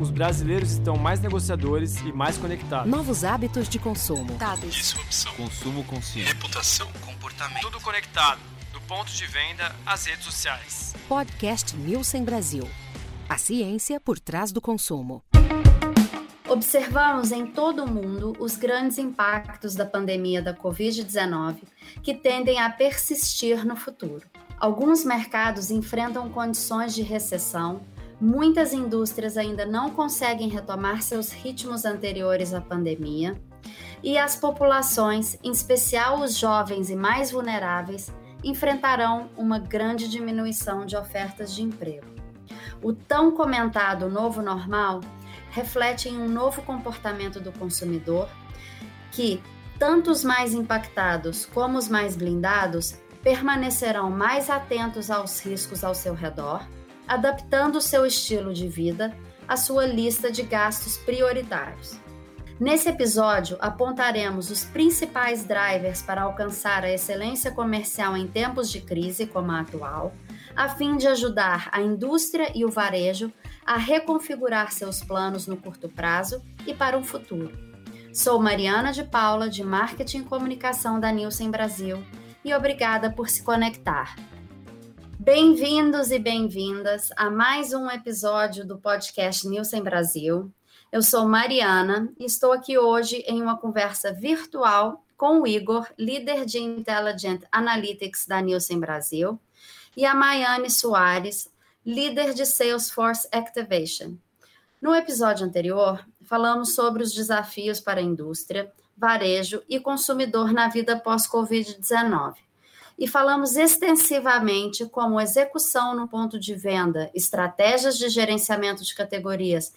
os brasileiros estão mais negociadores e mais conectados. Novos hábitos de consumo. Dados. Disrupção. Consumo consciente. Reputação. Comportamento. Tudo conectado. Do ponto de venda às redes sociais. Podcast Nielsen Brasil. A ciência por trás do consumo. Observamos em todo o mundo os grandes impactos da pandemia da Covid-19 que tendem a persistir no futuro. Alguns mercados enfrentam condições de recessão, muitas indústrias ainda não conseguem retomar seus ritmos anteriores à pandemia, e as populações, em especial os jovens e mais vulneráveis, enfrentarão uma grande diminuição de ofertas de emprego. O tão comentado novo normal reflete em um novo comportamento do consumidor que, tanto os mais impactados como os mais blindados, permanecerão mais atentos aos riscos ao seu redor, adaptando o seu estilo de vida à sua lista de gastos prioritários. Nesse episódio, apontaremos os principais drivers para alcançar a excelência comercial em tempos de crise como a atual, a fim de ajudar a indústria e o varejo a reconfigurar seus planos no curto prazo e para um futuro. Sou Mariana de Paula, de Marketing e Comunicação da Nielsen Brasil e obrigada por se conectar. Bem-vindos e bem-vindas a mais um episódio do podcast Nielsen Brasil. Eu sou Mariana e estou aqui hoje em uma conversa virtual com o Igor, líder de Intelligent Analytics da Nielsen Brasil, e a Maiane Soares, líder de Salesforce Activation. No episódio anterior, falamos sobre os desafios para a indústria varejo e consumidor na vida pós-Covid-19. E falamos extensivamente como execução no ponto de venda, estratégias de gerenciamento de categorias,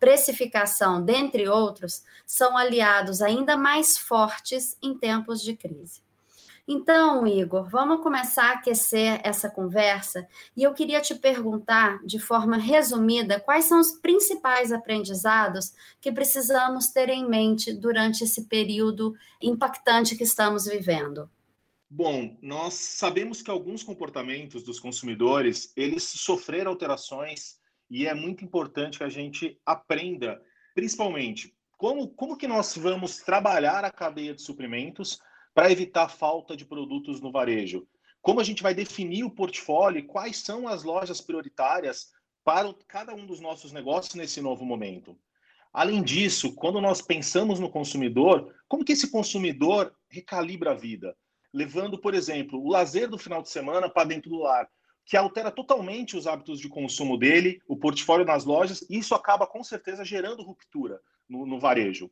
precificação, dentre outros, são aliados ainda mais fortes em tempos de crise. Então, Igor, vamos começar a aquecer essa conversa e eu queria te perguntar, de forma resumida, quais são os principais aprendizados que precisamos ter em mente durante esse período impactante que estamos vivendo. Bom, nós sabemos que alguns comportamentos dos consumidores, eles sofreram alterações e é muito importante que a gente aprenda, principalmente, como, como que nós vamos trabalhar a cadeia de suprimentos para evitar falta de produtos no varejo? Como a gente vai definir o portfólio quais são as lojas prioritárias para cada um dos nossos negócios nesse novo momento? Além disso, quando nós pensamos no consumidor, como que esse consumidor recalibra a vida? Levando, por exemplo, o lazer do final de semana para dentro do lar, que altera totalmente os hábitos de consumo dele, o portfólio nas lojas, e isso acaba com certeza gerando ruptura no, no varejo.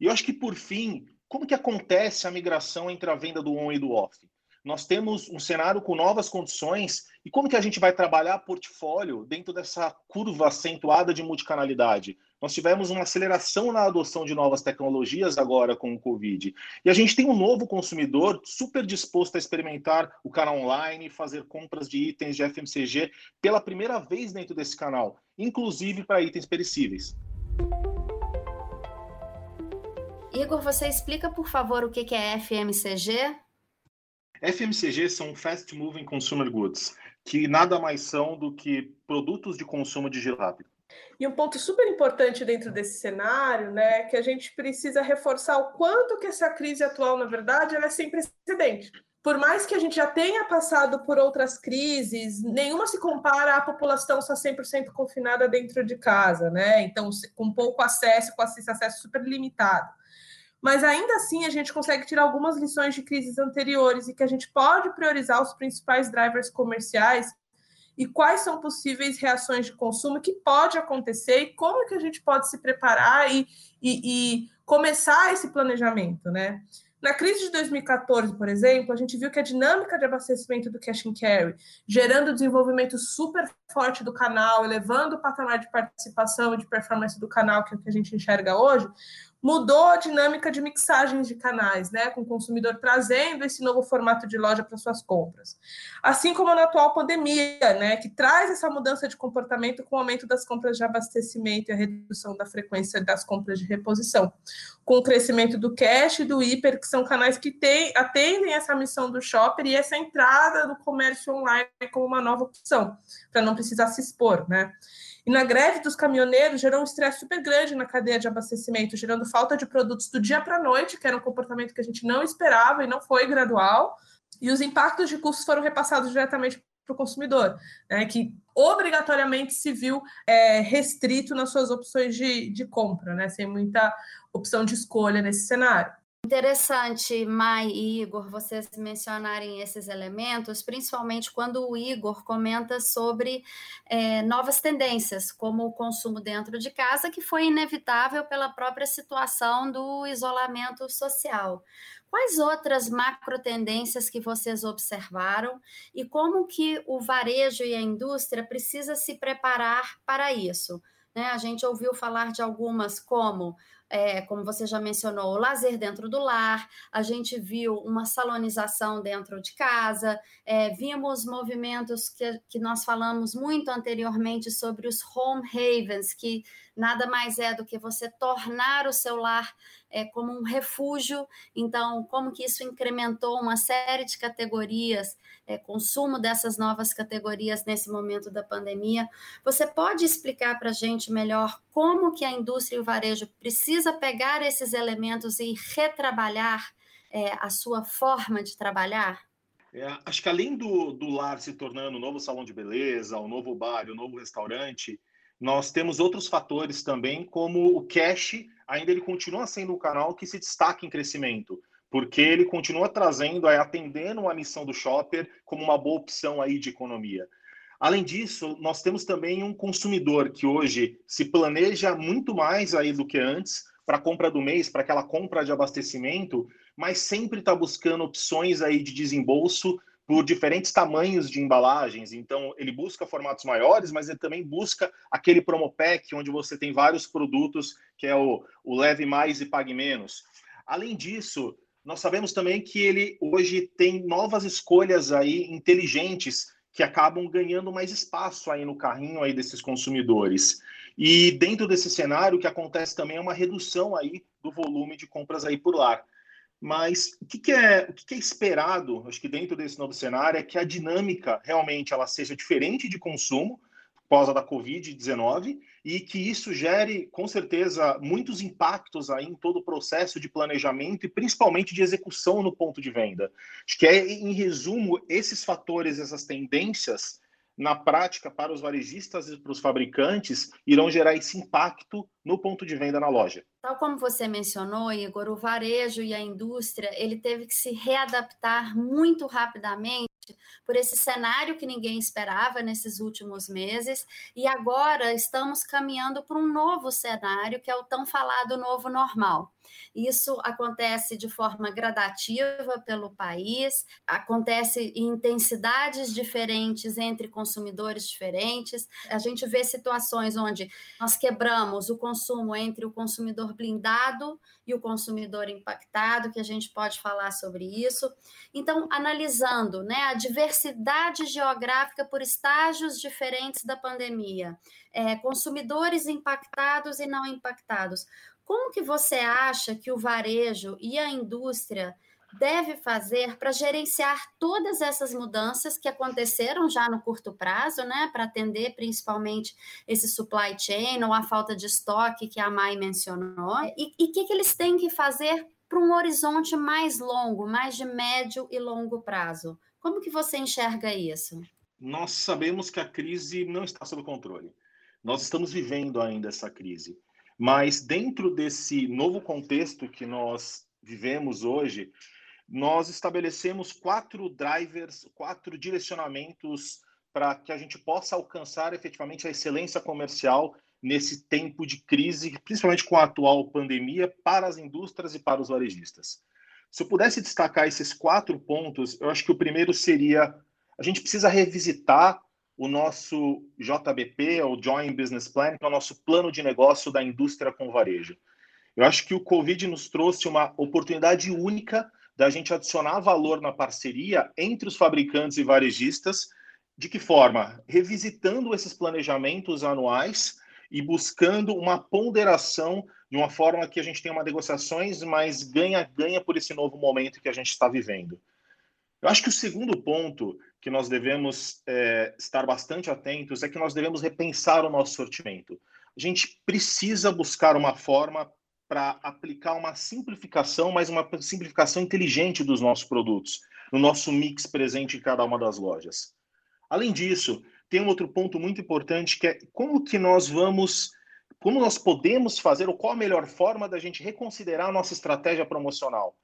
E eu acho que, por fim, como que acontece a migração entre a venda do on e do off? Nós temos um cenário com novas condições e como que a gente vai trabalhar portfólio dentro dessa curva acentuada de multicanalidade? Nós tivemos uma aceleração na adoção de novas tecnologias agora com o Covid. E a gente tem um novo consumidor super disposto a experimentar o canal online, fazer compras de itens de FMCG pela primeira vez dentro desse canal, inclusive para itens perecíveis. Igor, você explica, por favor, o que é FMCG? FMCG são Fast Moving Consumer Goods, que nada mais são do que produtos de consumo de rápido. E um ponto super importante dentro desse cenário, né, é que a gente precisa reforçar o quanto que essa crise atual, na verdade, ela é sem precedente. Por mais que a gente já tenha passado por outras crises, nenhuma se compara à população só 100% confinada dentro de casa, né? Então, com pouco acesso, com esse acesso super limitado mas ainda assim a gente consegue tirar algumas lições de crises anteriores e que a gente pode priorizar os principais drivers comerciais e quais são possíveis reações de consumo que pode acontecer e como que a gente pode se preparar e, e, e começar esse planejamento, né? Na crise de 2014, por exemplo, a gente viu que a dinâmica de abastecimento do cash and carry, gerando desenvolvimento super forte do canal, elevando o patamar de participação e de performance do canal, que é o que a gente enxerga hoje, mudou a dinâmica de mixagens de canais, né, com o consumidor trazendo esse novo formato de loja para suas compras. Assim como na atual pandemia, né, que traz essa mudança de comportamento com o aumento das compras de abastecimento e a redução da frequência das compras de reposição, com o crescimento do cash e do hiper, que são canais que tem, atendem essa missão do shopper e essa entrada no comércio online como uma nova opção, para não precisar se expor, né? E na greve dos caminhoneiros gerou um estresse super grande na cadeia de abastecimento, gerando falta de produtos do dia para a noite, que era um comportamento que a gente não esperava e não foi gradual. E os impactos de custos foram repassados diretamente para o consumidor, né, que obrigatoriamente se viu é, restrito nas suas opções de, de compra, né, sem muita opção de escolha nesse cenário. Interessante, Mai e Igor, vocês mencionarem esses elementos, principalmente quando o Igor comenta sobre é, novas tendências, como o consumo dentro de casa, que foi inevitável pela própria situação do isolamento social. Quais outras macro tendências que vocês observaram e como que o varejo e a indústria precisa se preparar para isso? Né? A gente ouviu falar de algumas como é, como você já mencionou, o lazer dentro do lar, a gente viu uma salonização dentro de casa, é, vimos movimentos que, que nós falamos muito anteriormente sobre os home havens, que nada mais é do que você tornar o seu lar é, como um refúgio. Então, como que isso incrementou uma série de categorias, é, consumo dessas novas categorias nesse momento da pandemia. Você pode explicar para a gente melhor como que a indústria e o varejo precisa pegar esses elementos e retrabalhar é, a sua forma de trabalhar? É, acho que além do, do lar se tornando o novo salão de beleza, o novo bar, o novo restaurante, nós temos outros fatores também, como o cash, ainda ele continua sendo um canal que se destaca em crescimento, porque ele continua trazendo, atendendo a missão do shopper como uma boa opção aí de economia. Além disso, nós temos também um consumidor que hoje se planeja muito mais aí do que antes para a compra do mês, para aquela compra de abastecimento, mas sempre está buscando opções aí de desembolso por diferentes tamanhos de embalagens. Então, ele busca formatos maiores, mas ele também busca aquele promo pack onde você tem vários produtos, que é o, o leve mais e pague menos. Além disso, nós sabemos também que ele hoje tem novas escolhas aí inteligentes que acabam ganhando mais espaço aí no carrinho aí desses consumidores. E dentro desse cenário, o que acontece também é uma redução aí do volume de compras aí por lar. Mas o que, que é, o que, que, é esperado, acho que dentro desse novo cenário, é que a dinâmica realmente ela seja diferente de consumo pós a da Covid-19 e que isso gere, com certeza, muitos impactos aí em todo o processo de planejamento e principalmente de execução no ponto de venda. Acho que é, em resumo, esses fatores, essas tendências na prática, para os varejistas e para os fabricantes, irão gerar esse impacto no ponto de venda na loja. Tal como você mencionou, Igor, o varejo e a indústria, ele teve que se readaptar muito rapidamente por esse cenário que ninguém esperava nesses últimos meses, e agora estamos caminhando para um novo cenário, que é o tão falado novo normal. Isso acontece de forma gradativa pelo país, acontece em intensidades diferentes entre consumidores diferentes. A gente vê situações onde nós quebramos o consumo entre o consumidor blindado e o consumidor impactado, que a gente pode falar sobre isso. Então, analisando né, a diversidade geográfica por estágios diferentes da pandemia, é, consumidores impactados e não impactados. Como que você acha que o varejo e a indústria deve fazer para gerenciar todas essas mudanças que aconteceram já no curto prazo, né, para atender principalmente esse supply chain ou a falta de estoque que a Mai mencionou, e o que, que eles têm que fazer para um horizonte mais longo, mais de médio e longo prazo? Como que você enxerga isso? Nós sabemos que a crise não está sob controle. Nós estamos vivendo ainda essa crise. Mas dentro desse novo contexto que nós vivemos hoje, nós estabelecemos quatro drivers, quatro direcionamentos para que a gente possa alcançar efetivamente a excelência comercial nesse tempo de crise, principalmente com a atual pandemia, para as indústrias e para os varejistas. Se eu pudesse destacar esses quatro pontos, eu acho que o primeiro seria a gente precisa revisitar o nosso JBP, o Joint Business Plan, que é o nosso plano de negócio da indústria com varejo. Eu acho que o Covid nos trouxe uma oportunidade única da gente adicionar valor na parceria entre os fabricantes e varejistas. De que forma? Revisitando esses planejamentos anuais e buscando uma ponderação de uma forma que a gente tenha uma negociações, mas ganha-ganha por esse novo momento que a gente está vivendo. Eu acho que o segundo ponto que nós devemos é, estar bastante atentos é que nós devemos repensar o nosso sortimento. A gente precisa buscar uma forma para aplicar uma simplificação, mas uma simplificação inteligente dos nossos produtos, no nosso mix presente em cada uma das lojas. Além disso, tem um outro ponto muito importante que é como que nós vamos, como nós podemos fazer, ou qual a melhor forma da gente reconsiderar a nossa estratégia promocional.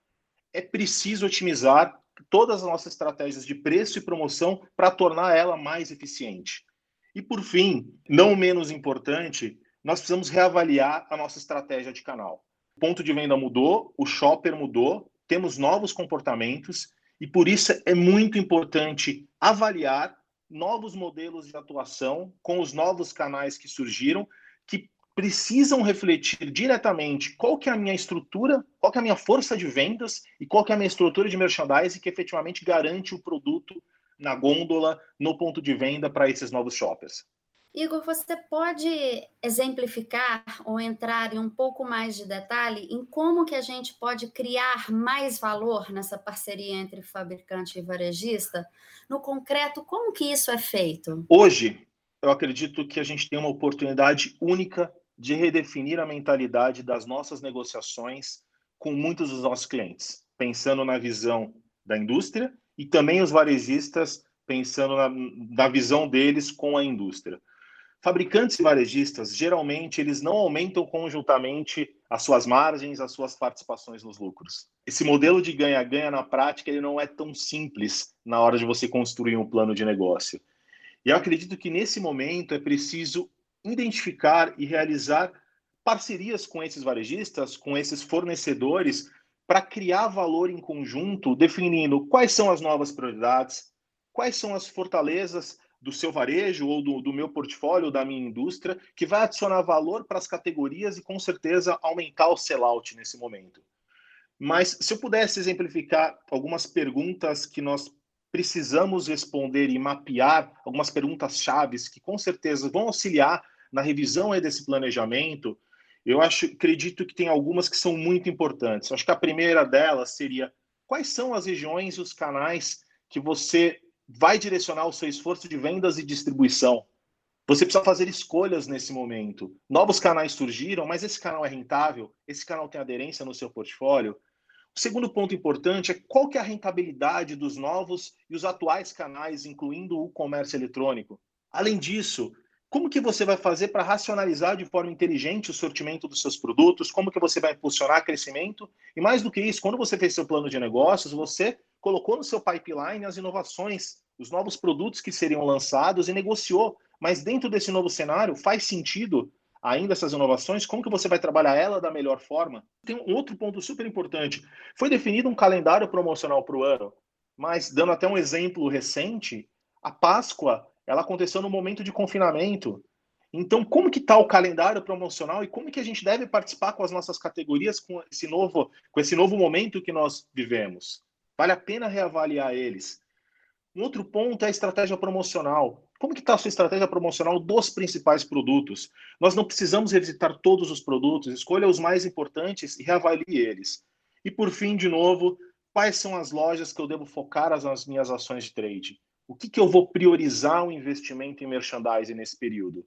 É preciso otimizar todas as nossas estratégias de preço e promoção para tornar ela mais eficiente. E por fim, não menos importante, nós precisamos reavaliar a nossa estratégia de canal. O ponto de venda mudou, o shopper mudou, temos novos comportamentos e por isso é muito importante avaliar novos modelos de atuação com os novos canais que surgiram, que precisam refletir diretamente qual que é a minha estrutura, qual que é a minha força de vendas e qual que é a minha estrutura de merchandising que efetivamente garante o produto na gôndola, no ponto de venda para esses novos shoppers. Igor, você pode exemplificar ou entrar em um pouco mais de detalhe em como que a gente pode criar mais valor nessa parceria entre fabricante e varejista? No concreto, como que isso é feito? Hoje, eu acredito que a gente tem uma oportunidade única de redefinir a mentalidade das nossas negociações com muitos dos nossos clientes, pensando na visão da indústria e também os varejistas pensando na, na visão deles com a indústria. Fabricantes e varejistas, geralmente, eles não aumentam conjuntamente as suas margens, as suas participações nos lucros. Esse modelo de ganha-ganha, na prática, ele não é tão simples na hora de você construir um plano de negócio. E eu acredito que, nesse momento, é preciso identificar e realizar parcerias com esses varejistas, com esses fornecedores, para criar valor em conjunto, definindo quais são as novas prioridades, quais são as fortalezas do seu varejo ou do, do meu portfólio, da minha indústria, que vai adicionar valor para as categorias e, com certeza, aumentar o sellout nesse momento. Mas se eu pudesse exemplificar algumas perguntas que nós precisamos responder e mapear, algumas perguntas chaves que com certeza vão auxiliar na revisão desse planejamento, eu acho, acredito que tem algumas que são muito importantes. Acho que a primeira delas seria quais são as regiões e os canais que você vai direcionar o seu esforço de vendas e distribuição. Você precisa fazer escolhas nesse momento. Novos canais surgiram, mas esse canal é rentável? Esse canal tem aderência no seu portfólio? O segundo ponto importante é qual que é a rentabilidade dos novos e os atuais canais, incluindo o comércio eletrônico. Além disso, como que você vai fazer para racionalizar de forma inteligente o sortimento dos seus produtos? Como que você vai impulsionar crescimento? E mais do que isso, quando você fez seu plano de negócios, você colocou no seu pipeline as inovações, os novos produtos que seriam lançados e negociou. Mas dentro desse novo cenário, faz sentido ainda essas inovações? Como que você vai trabalhar ela da melhor forma? Tem um outro ponto super importante. Foi definido um calendário promocional para o ano, mas dando até um exemplo recente, a Páscoa ela aconteceu no momento de confinamento. Então, como que está o calendário promocional e como que a gente deve participar com as nossas categorias com esse novo, com esse novo momento que nós vivemos? Vale a pena reavaliar eles. Um outro ponto é a estratégia promocional. Como que está a sua estratégia promocional dos principais produtos? Nós não precisamos revisitar todos os produtos, escolha os mais importantes e reavalie eles. E por fim, de novo, quais são as lojas que eu devo focar as minhas ações de trade? O que, que eu vou priorizar o investimento em merchandising nesse período?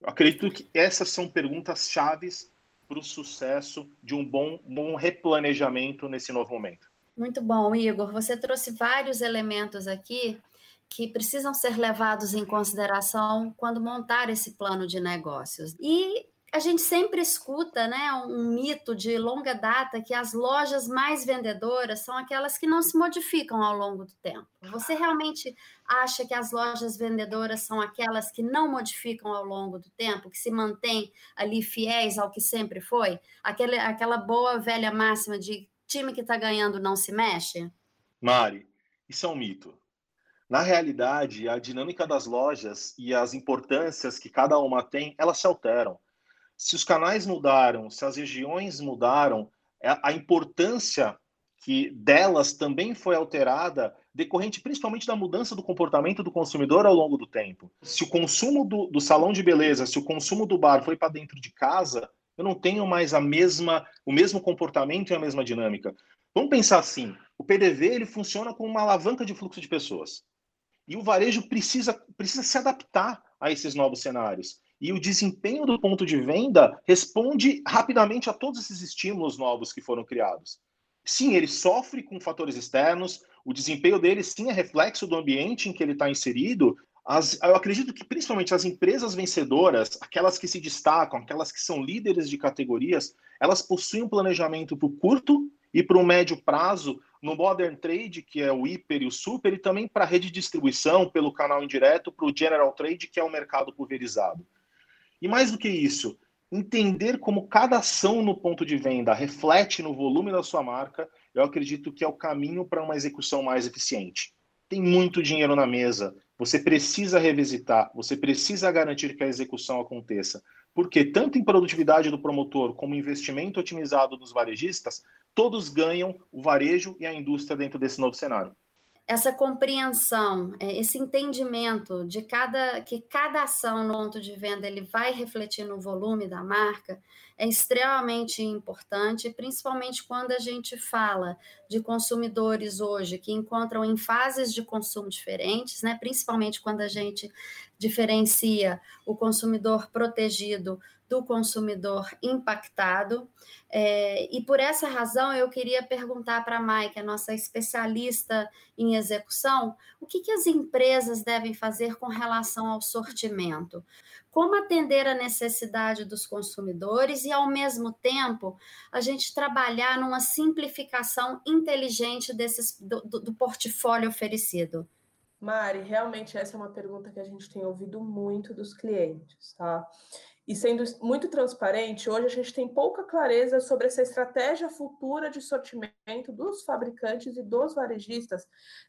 Eu acredito que essas são perguntas chaves para o sucesso de um bom, bom replanejamento nesse novo momento. Muito bom, Igor. Você trouxe vários elementos aqui que precisam ser levados em consideração quando montar esse plano de negócios. E a gente sempre escuta né, um mito de longa data que as lojas mais vendedoras são aquelas que não se modificam ao longo do tempo. Você realmente acha que as lojas vendedoras são aquelas que não modificam ao longo do tempo, que se mantêm ali fiéis ao que sempre foi? Aquela, aquela boa velha máxima de time que está ganhando não se mexe? Mari, isso é um mito. Na realidade, a dinâmica das lojas e as importâncias que cada uma tem, elas se alteram. Se os canais mudaram, se as regiões mudaram, a importância que delas também foi alterada, decorrente principalmente da mudança do comportamento do consumidor ao longo do tempo. Se o consumo do, do salão de beleza, se o consumo do bar foi para dentro de casa, eu não tenho mais a mesma, o mesmo comportamento e a mesma dinâmica. Vamos pensar assim: o PDV ele funciona como uma alavanca de fluxo de pessoas. E o varejo precisa, precisa se adaptar a esses novos cenários. E o desempenho do ponto de venda responde rapidamente a todos esses estímulos novos que foram criados. Sim, ele sofre com fatores externos, o desempenho dele sim é reflexo do ambiente em que ele está inserido. As, eu acredito que principalmente as empresas vencedoras, aquelas que se destacam, aquelas que são líderes de categorias, elas possuem um planejamento para o curto e para o médio prazo no Modern Trade, que é o hiper e o super, e também para a rede de distribuição, pelo canal indireto, para o General Trade, que é o mercado pulverizado. E mais do que isso, entender como cada ação no ponto de venda reflete no volume da sua marca, eu acredito que é o caminho para uma execução mais eficiente. Tem muito dinheiro na mesa, você precisa revisitar, você precisa garantir que a execução aconteça. Porque tanto em produtividade do promotor como investimento otimizado dos varejistas, todos ganham o varejo e a indústria dentro desse novo cenário essa compreensão, é, esse entendimento de cada que cada ação no ponto de venda ele vai refletir no volume da marca é extremamente importante, principalmente quando a gente fala de consumidores hoje que encontram em fases de consumo diferentes, né? Principalmente quando a gente diferencia o consumidor protegido do consumidor impactado. É, e por essa razão eu queria perguntar para a Mike, a nossa especialista em execução, o que, que as empresas devem fazer com relação ao sortimento? Como atender a necessidade dos consumidores e, ao mesmo tempo, a gente trabalhar numa simplificação inteligente desses, do, do, do portfólio oferecido? Mari, realmente essa é uma pergunta que a gente tem ouvido muito dos clientes, tá? E sendo muito transparente, hoje a gente tem pouca clareza sobre essa estratégia futura de sortimento dos fabricantes e dos varejistas,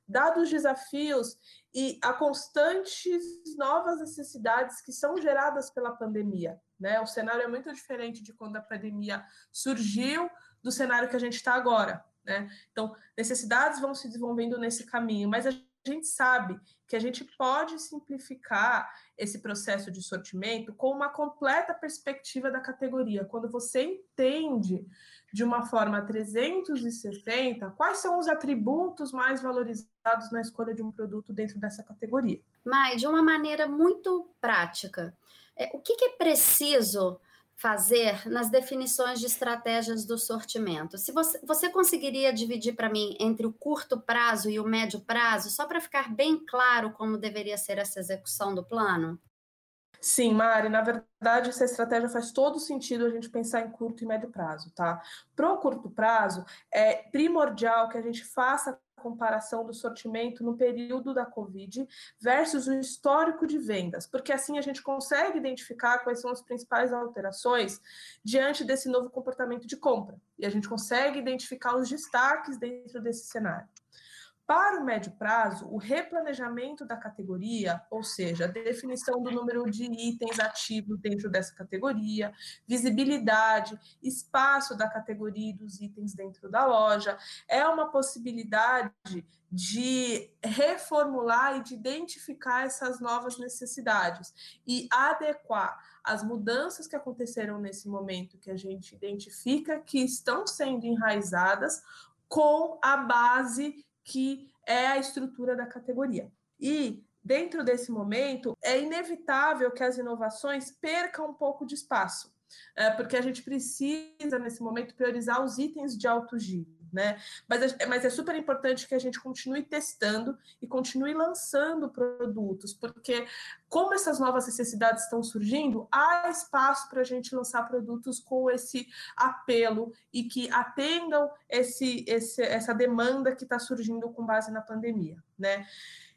dados os desafios e a constantes novas necessidades que são geradas pela pandemia. Né? O cenário é muito diferente de quando a pandemia surgiu do cenário que a gente está agora. Né? Então, necessidades vão se desenvolvendo nesse caminho, mas a a gente sabe que a gente pode simplificar esse processo de sortimento com uma completa perspectiva da categoria. Quando você entende de uma forma 360 quais são os atributos mais valorizados na escolha de um produto dentro dessa categoria. Mas, de uma maneira muito prática, é, o que, que é preciso fazer nas definições de estratégias do sortimento. Se você, você conseguiria dividir para mim entre o curto prazo e o médio prazo, só para ficar bem claro como deveria ser essa execução do plano? Sim, Mari, na verdade, essa estratégia faz todo sentido a gente pensar em curto e médio prazo, tá? Para o curto prazo, é primordial que a gente faça comparação do sortimento no período da Covid versus o histórico de vendas, porque assim a gente consegue identificar quais são as principais alterações diante desse novo comportamento de compra e a gente consegue identificar os destaques dentro desse cenário. Para o médio prazo, o replanejamento da categoria, ou seja, a definição do número de itens ativos dentro dessa categoria, visibilidade, espaço da categoria e dos itens dentro da loja, é uma possibilidade de reformular e de identificar essas novas necessidades e adequar as mudanças que aconteceram nesse momento que a gente identifica que estão sendo enraizadas com a base que é a estrutura da categoria. E dentro desse momento, é inevitável que as inovações percam um pouco de espaço, é, porque a gente precisa, nesse momento, priorizar os itens de alto giro né? Mas é, mas é super importante que a gente continue testando e continue lançando produtos, porque como essas novas necessidades estão surgindo, há espaço para a gente lançar produtos com esse apelo e que atendam esse, esse essa demanda que está surgindo com base na pandemia, né?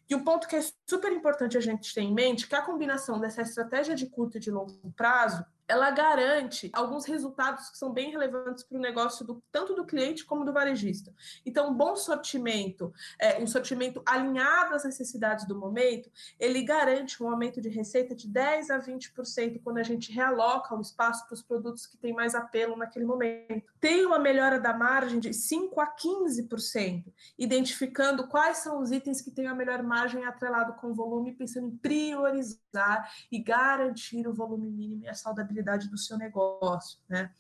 E um ponto que é super importante a gente ter em mente, que a combinação dessa estratégia de curto e de longo prazo, ela garante alguns resultados que são bem relevantes para o negócio do, tanto do cliente como do varejista. Então, um bom sortimento, é, um sortimento alinhado às necessidades do momento, ele garante um aumento de receita de 10 a 20% quando a gente realoca o espaço para os produtos que têm mais apelo naquele momento. Tem uma melhora da margem de 5 a 15%, identificando quais são os itens que têm a melhor margem atrelado com o volume, pensando em priorizar e garantir o volume mínimo e a saudabilidade rentabilidade do seu negócio, né?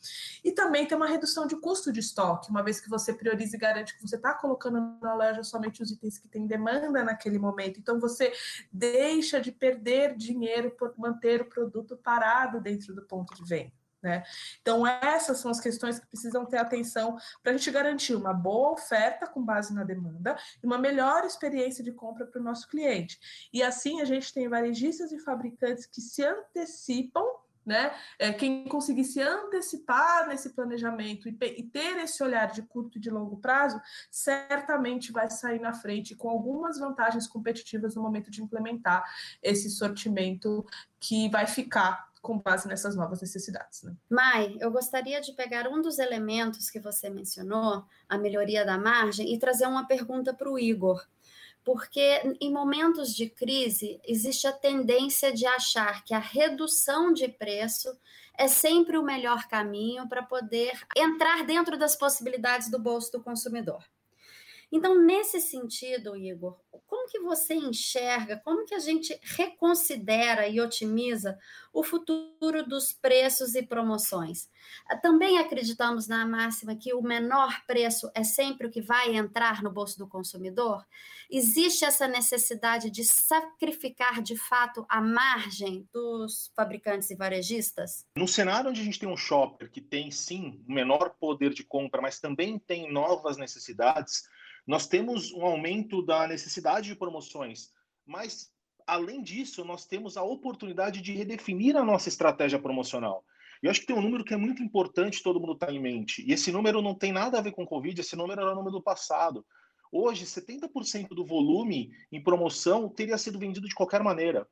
E também tem uma redução de custo de estoque, uma vez que você prioriza e garante que você está colocando na loja somente os itens que têm demanda naquele momento. Então você deixa de perder dinheiro por manter o produto parado dentro do ponto de venda. Né? Então, essas são as questões que precisam ter atenção para a gente garantir uma boa oferta com base na demanda e uma melhor experiência de compra para o nosso cliente. E assim a gente tem varejistas e fabricantes que se antecipam né? É, quem conseguir se antecipar nesse planejamento e, e, ter esse olhar de curto e de longo prazo, certamente vai sair na frente com algumas vantagens competitivas no momento de implementar esse sortimento que vai ficar com base nessas novas necessidades. Né? Mai, eu gostaria de pegar um dos elementos que você mencionou, a melhoria da margem, e trazer uma pergunta para o Igor. Porque em momentos de crise existe a tendência de achar que a redução de preço é sempre o melhor caminho para poder entrar dentro das possibilidades do bolso do consumidor. Então, nesse sentido, Igor, como que você enxerga, como que a gente reconsidera e otimiza o futuro dos preços e promoções? Também acreditamos na máxima que o menor preço é sempre o que vai entrar no bolso do consumidor? Existe essa necessidade de sacrificar de fato a margem dos fabricantes e varejistas? No cenário onde a gente tem um shopper que tem sim menor poder de compra, mas também tem novas necessidades, nós temos um aumento da necessidade de promoções, mas além disso, nós temos a oportunidade de redefinir a nossa estratégia promocional. E eu acho que tem um número que é muito importante todo mundo tá em mente. E esse número não tem nada a ver com Covid, esse número era o número do passado. Hoje, 70% do volume em promoção teria sido vendido de qualquer maneira.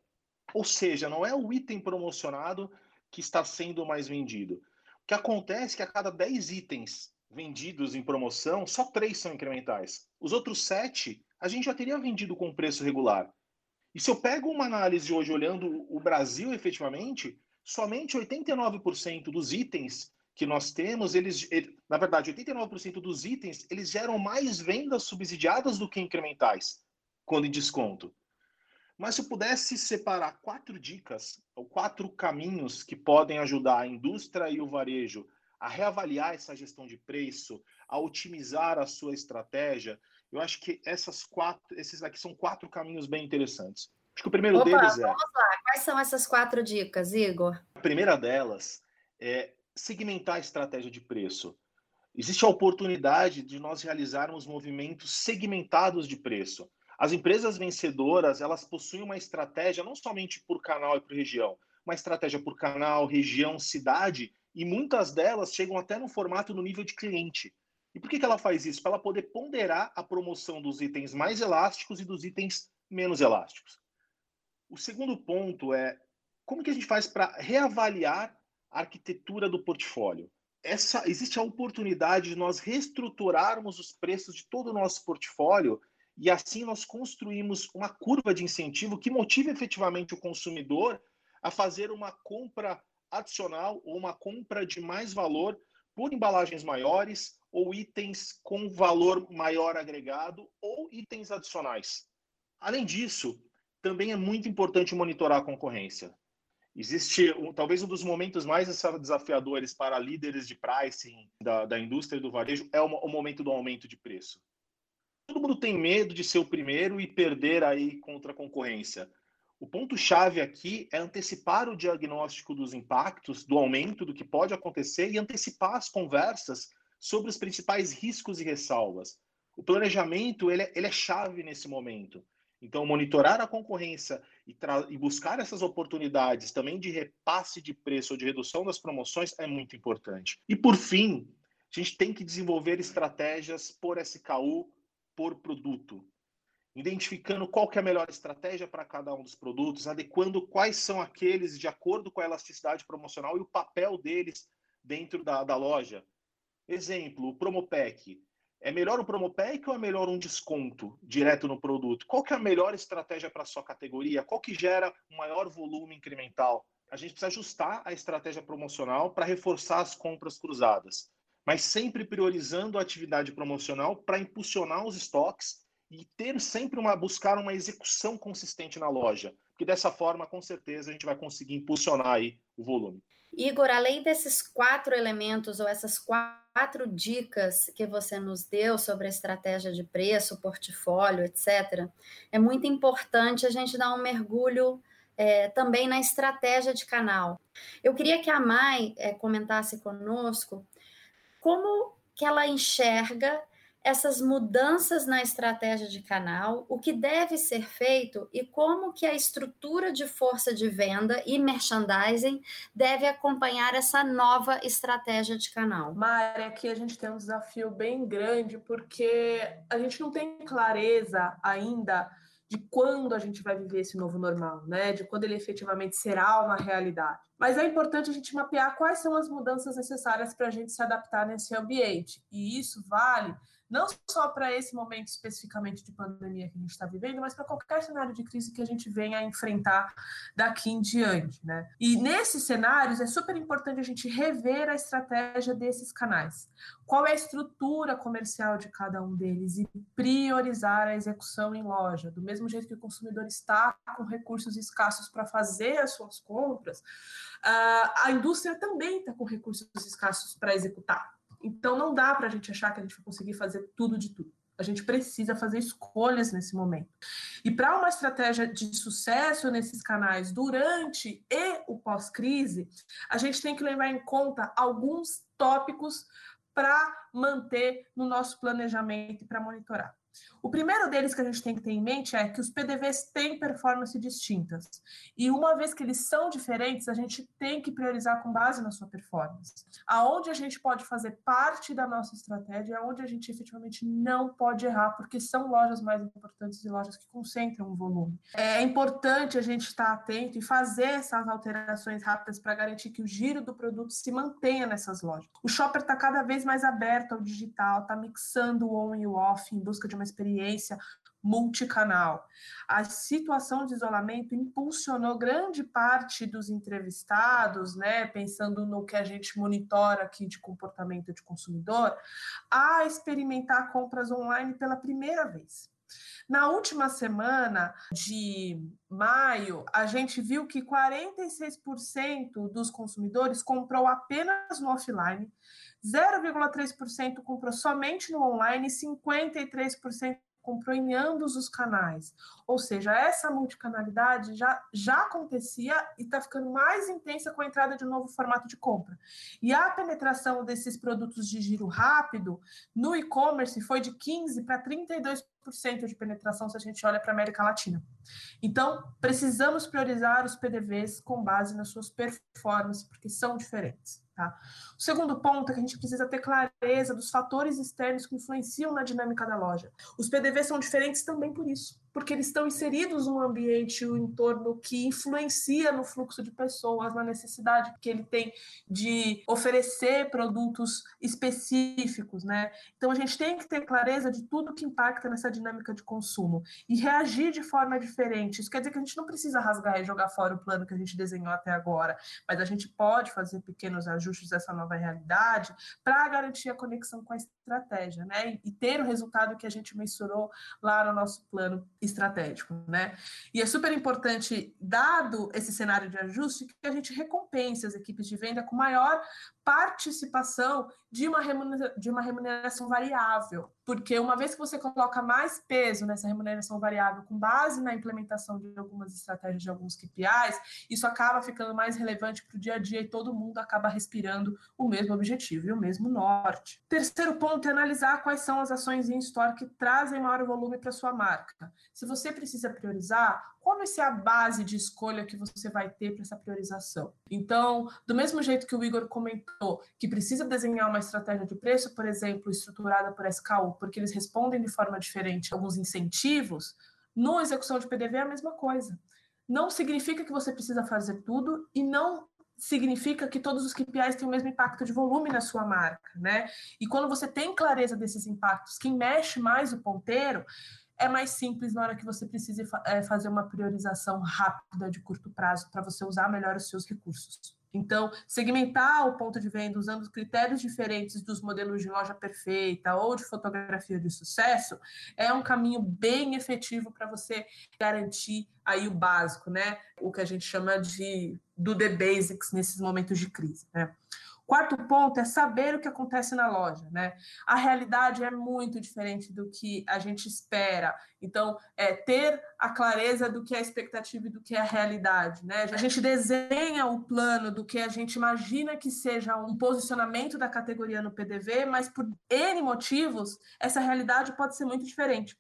Ou seja, não é o item promocionado que está sendo mais vendido. O que acontece é que a cada 10 itens vendidos em promoção, só três são incrementais. Os outros sete a gente já teria vendido com preço regular. E se eu pego uma análise hoje olhando o Brasil efetivamente, somente 89% dos itens que nós temos, eles, na verdade, 89% dos itens, eles geram mais vendas subsidiadas do que incrementais, quando em desconto. Mas se eu pudesse separar quatro dicas, ou quatro caminhos que podem ajudar a indústria e o varejo a reavaliar essa gestão de preço, a otimizar a sua estratégia, eu acho que essas quatro, esses aqui são quatro caminhos bem interessantes. Acho que o primeiro Opa, deles é. Vamos lá, quais são essas quatro dicas, Igor? A primeira delas é segmentar a estratégia de preço. Existe a oportunidade de nós realizarmos movimentos segmentados de preço. As empresas vencedoras, elas possuem uma estratégia não somente por canal e por região, uma estratégia por canal, região, cidade, e muitas delas chegam até no formato no nível de cliente. E por que, que ela faz isso? Para ela poder ponderar a promoção dos itens mais elásticos e dos itens menos elásticos. O segundo ponto é como que a gente faz para reavaliar a arquitetura do portfólio? Essa, existe a oportunidade de nós reestruturarmos os preços de todo o nosso portfólio e assim nós construímos uma curva de incentivo que motive efetivamente o consumidor a fazer uma compra adicional ou uma compra de mais valor por embalagens maiores ou itens com valor maior agregado ou itens adicionais. Além disso, também é muito importante monitorar a concorrência. Existe talvez um dos momentos mais desafiadores para líderes de pricing da, da indústria do varejo é o, o momento do aumento de preço. Todo mundo tem medo de ser o primeiro e perder aí contra a concorrência. O ponto-chave aqui é antecipar o diagnóstico dos impactos, do aumento, do que pode acontecer e antecipar as conversas sobre os principais riscos e ressalvas. O planejamento ele é, ele é chave nesse momento. Então, monitorar a concorrência e, e, buscar essas oportunidades também de repasse de preço ou de redução das promoções é muito importante. E, por fim, a gente tem que desenvolver estratégias por SKU, por produto identificando qual que é a melhor estratégia para cada um dos produtos, adequando quais são aqueles de acordo com a elasticidade promocional e o papel deles dentro da, da loja. Exemplo, o Promopec. É melhor o Promopec ou é melhor um desconto direto no produto? Qual que é a melhor estratégia para a sua categoria? Qual que gera um maior volume incremental? A gente precisa ajustar a estratégia promocional para reforçar as compras cruzadas, mas sempre priorizando a atividade promocional para impulsionar os estoques e ter sempre uma buscar uma execução consistente na loja, porque dessa forma, com certeza, a gente vai conseguir impulsionar aí o volume. Igor, além desses quatro elementos ou essas quatro dicas que você nos deu sobre a estratégia de preço, portfólio, etc., é muito importante a gente dar um mergulho é, também na estratégia de canal. Eu queria que a Mai é, comentasse conosco como que ela enxerga essas mudanças na estratégia de canal, o que deve ser feito e como que a estrutura de força de venda e merchandising deve acompanhar essa nova estratégia de canal. Mari, aqui a gente tem um desafio bem grande porque a gente não tem clareza ainda de quando a gente vai viver esse novo normal, né? De quando ele efetivamente será uma realidade. Mas é importante a gente mapear quais são as mudanças necessárias para a gente se adaptar nesse ambiente. E isso vale não só para esse momento especificamente de pandemia que a gente está vivendo, mas para qualquer cenário de crise que a gente venha a enfrentar daqui em diante. Né? E nesses cenários é super importante a gente rever a estratégia desses canais. Qual é a estrutura comercial de cada um deles e priorizar a execução em loja. Do mesmo jeito que o consumidor está com recursos escassos para fazer as suas compras, ah, a indústria também está com recursos escassos para executar. Então não dá para a gente achar que a gente vai conseguir fazer tudo de tudo. A gente precisa fazer escolhas nesse momento. E para uma estratégia de sucesso nesses canais durante e o pós-crise, a gente tem que levar em conta alguns tópicos para manter no nosso planejamento e para monitorar. O primeiro deles que a gente tem que ter em mente é que os PDVs têm performance distintas. E uma vez que eles são diferentes, a gente tem que priorizar com base na sua performance. Aonde a gente pode fazer parte da nossa estratégia, aonde a gente efetivamente não pode errar, porque são lojas mais importantes e lojas que concentram o volume. É importante a gente estar atento e fazer essas alterações rápidas para garantir que o giro do produto se mantenha nessas lojas. O shopper está cada vez mais aberto ao digital, está mixando o on e o off em busca de uma experiência multicanal. A situação de isolamento impulsionou grande parte dos entrevistados, né, pensando no que a gente monitora aqui de comportamento de consumidor, a experimentar compras online pela primeira vez. Na última semana de maio, a gente viu que 46% dos consumidores comprou apenas no offline, 0,3% comprou somente no online e 53% comprou em ambos os canais. Ou seja, essa multicanalidade já, já acontecia e está ficando mais intensa com a entrada de um novo formato de compra. E a penetração desses produtos de giro rápido no e-commerce foi de 15% para 32% de penetração se a gente olha para a América Latina. Então, precisamos priorizar os PDVs com base nas suas performances, porque são diferentes. Tá? O segundo ponto é que a gente precisa ter clareza dos fatores externos que influenciam na dinâmica da loja. Os PDVs são diferentes também por isso porque eles estão inseridos num ambiente, um entorno que influencia no fluxo de pessoas, na necessidade que ele tem de oferecer produtos específicos, né? Então a gente tem que ter clareza de tudo que impacta nessa dinâmica de consumo e reagir de forma diferente. Isso quer dizer que a gente não precisa rasgar e jogar fora o plano que a gente desenhou até agora, mas a gente pode fazer pequenos ajustes dessa nova realidade para garantir a conexão com a estratégia, né? E ter o resultado que a gente mensurou lá no nosso plano estratégico, né? E é super importante, dado esse cenário de ajuste, que a gente recompense as equipes de venda com maior participação de uma, remuneração, de uma remuneração variável, porque uma vez que você coloca mais peso nessa remuneração variável com base na implementação de algumas estratégias, de alguns KPIs, isso acaba ficando mais relevante para o dia a dia e todo mundo acaba respirando o mesmo objetivo e o mesmo norte. Terceiro ponto é analisar quais são as ações em store que trazem maior volume para sua marca. Se você precisa priorizar, qual vai ser a base de escolha que você vai ter para essa priorização? Então, do mesmo jeito que o Igor comentou, que precisa desenhar uma estratégia de preço, por exemplo, estruturada por SKU, porque eles respondem de forma diferente a alguns incentivos, no execução de PDV é a mesma coisa. Não significa que você precisa fazer tudo e não significa que todos os KPIs têm o mesmo impacto de volume na sua marca, né? E quando você tem clareza desses impactos, quem mexe mais o ponteiro é mais simples na hora que você precise é, fazer uma priorização rápida de curto prazo para você usar melhor os seus recursos. Então, segmentar o ponto de venda usando critérios diferentes dos modelos de loja perfeita ou de fotografia de sucesso é um caminho bem efetivo para você garantir aí o básico, né? O que a gente chama de do the basics nesses momentos de crise, né? Quarto ponto é saber o que acontece na loja, né? A realidade é muito diferente do que a gente espera. Então, é ter a clareza do que é a expectativa e do que é a realidade, né? A gente desenha o plano do que a gente imagina que seja um posicionamento da categoria no PDV, mas por N motivos, essa realidade pode ser muito diferente.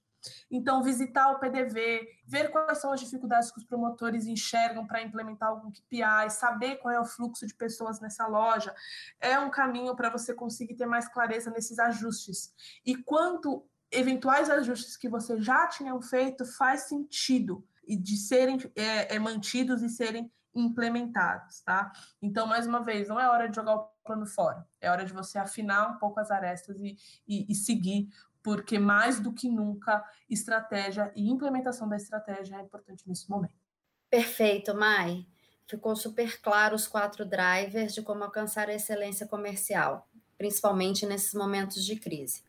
Então, visitar o PDV, ver quais são as dificuldades que os promotores enxergam para implementar algum KPI, saber qual é o fluxo de pessoas nessa loja, é um caminho para você conseguir ter mais clareza nesses ajustes. E quanto eventuais ajustes que você já tinham feito faz sentido de serem é, é, mantidos e serem implementados, tá? Então, mais uma vez, não é hora de jogar o plano fora, é hora de você afinar um pouco as arestas e, e, e seguir porque mais do que nunca, estratégia e implementação da estratégia é importante nesse momento. Perfeito, Mai. Ficou super claro os quatro drivers de como alcançar a excelência comercial, principalmente nesses momentos de crise.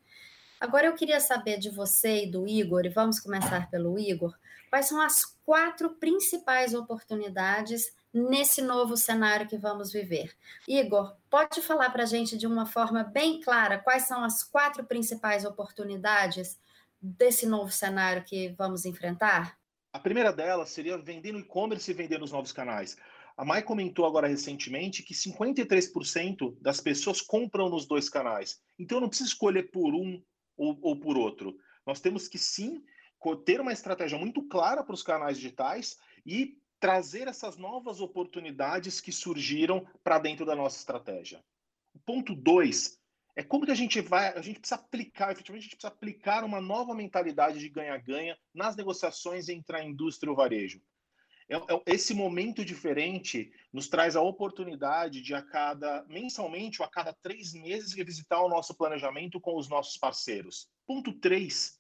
Agora eu queria saber de você e do Igor, e vamos começar pelo Igor, quais são as quatro principais oportunidades nesse novo cenário que vamos viver. Igor, pode falar para a gente de uma forma bem clara quais são as quatro principais oportunidades desse novo cenário que vamos enfrentar? A primeira delas seria vender no e-commerce e vender nos novos canais. A Mai comentou agora recentemente que 53% das pessoas compram nos dois canais. Então não preciso escolher por um ou, ou por outro. Nós temos que sim ter uma estratégia muito clara para os canais digitais e trazer essas novas oportunidades que surgiram para dentro da nossa estratégia. O ponto dois é como que a gente vai, a gente precisa aplicar, efetivamente, a gente precisa aplicar uma nova mentalidade de ganha-ganha nas negociações entre a indústria e o varejo. É, é, esse momento diferente nos traz a oportunidade de a cada mensalmente ou a cada três meses revisitar o nosso planejamento com os nossos parceiros. Ponto três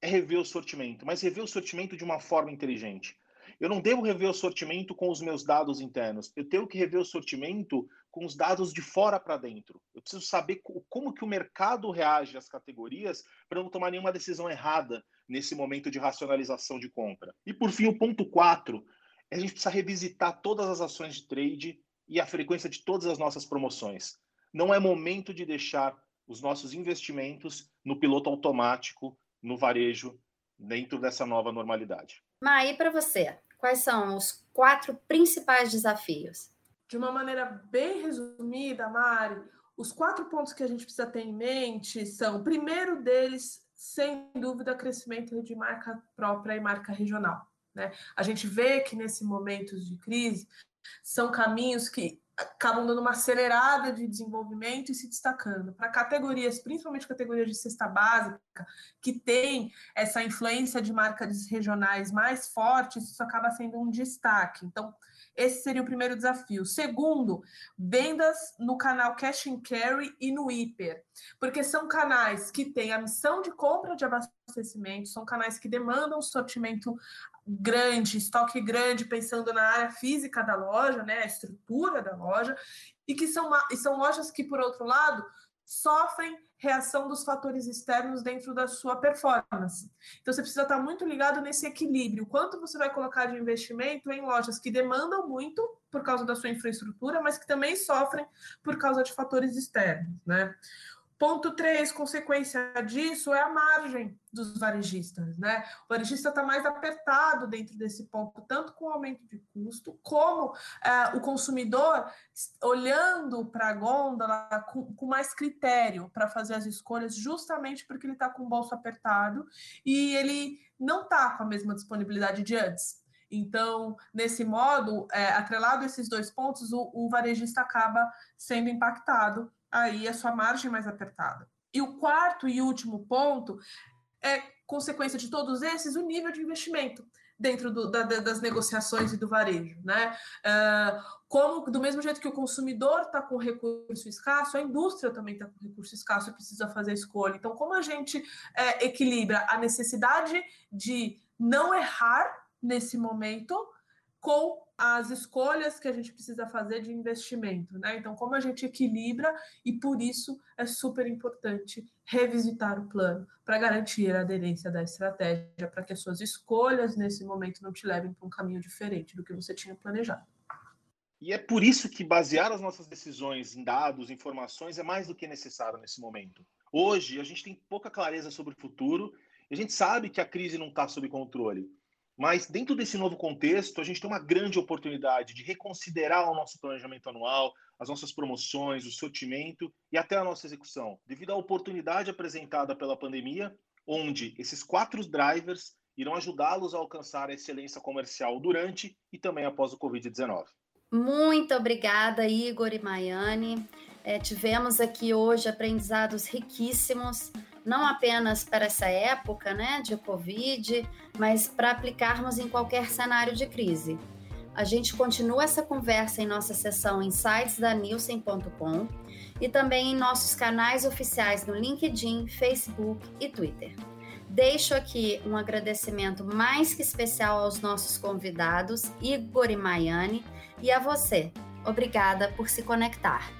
é rever o sortimento, mas rever o sortimento de uma forma inteligente. Eu não devo rever o sortimento com os meus dados internos. Eu tenho que rever o sortimento com os dados de fora para dentro. Eu preciso saber como que o mercado reage às categorias para não tomar nenhuma decisão errada nesse momento de racionalização de compra. E por fim, o ponto 4, é a gente precisa revisitar todas as ações de trade e a frequência de todas as nossas promoções. Não é momento de deixar os nossos investimentos no piloto automático, no varejo, dentro dessa nova normalidade. Mas e para você? Quais são os quatro principais desafios? De uma maneira bem resumida, Mari, os quatro pontos que a gente precisa ter em mente são, primeiro deles, sem dúvida, crescimento de marca própria e marca regional. Né? A gente vê que nesse momento de crise são caminhos que acabam dando uma acelerada de desenvolvimento e se destacando. Para categorias, principalmente categorias de cesta básica, que tem essa influência de marcas regionais mais fortes, isso acaba sendo um destaque. Então, esse seria o primeiro desafio. Segundo, vendas no canal Cash and Carry e no Hiper, porque são canais que têm a missão de compra de abastecimento, são canais que demandam sortimento grande, estoque grande, pensando na área física da loja, né, a estrutura da loja, e que são, e são lojas que, por outro lado, sofrem reação dos fatores externos dentro da sua performance. Então você precisa estar muito ligado nesse equilíbrio. Quanto você vai colocar de investimento em lojas que demandam muito por causa da sua infraestrutura, mas que também sofrem por causa de fatores externos, né? Ponto 3, consequência disso é a margem dos varejistas, né? O varejista está mais apertado dentro desse ponto, tanto com o aumento de custo, como é, o consumidor olhando para a gôndola com, com, mais critério para fazer as escolhas, justamente porque ele está com o bolso apertado e ele não está com a mesma disponibilidade de antes. Então, nesse modo, é, atrelado a esses dois pontos, o, o varejista acaba sendo impactado aí a sua margem mais apertada. E o quarto e último ponto é consequência de todos esses o nível de investimento dentro do, da, das negociações e do varejo, né? Uh, como do mesmo jeito que o consumidor está com recurso escasso, a indústria também está com recurso escasso e precisa fazer escolha. Então, como a gente é, equilibra a necessidade de não errar nesse momento com as escolhas que a gente precisa fazer de investimento, né? Então, como a gente equilibra e por isso é super importante revisitar o plano para garantir a aderência da estratégia, para que as suas escolhas nesse momento não te levem para um caminho diferente do que você tinha planejado. E é por isso que basear as nossas decisões em dados, informações é mais do que necessário nesse momento. Hoje, a gente tem pouca clareza sobre o futuro e a gente sabe que a crise não está sob controle. Mas dentro desse novo contexto, a gente tem uma grande oportunidade de reconsiderar o nosso planejamento anual, as nossas promoções, o sortimento e até a nossa execução, devido à oportunidade apresentada pela pandemia, onde esses quatro drivers irão ajudá-los a alcançar a excelência comercial durante e também após o Covid-19. Muito obrigada, Igor e Maiane. É, tivemos aqui hoje aprendizados riquíssimos não apenas para essa época né, de Covid, mas para aplicarmos em qualquer cenário de crise. A gente continua essa conversa em nossa sessão insights da Nielsen.com e também em nossos canais oficiais no LinkedIn, Facebook e Twitter. Deixo aqui um agradecimento mais que especial aos nossos convidados, Igor e Maiane, e a você. Obrigada por se conectar.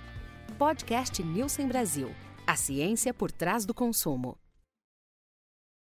Podcast Nielsen Brasil. A ciência por trás do consumo.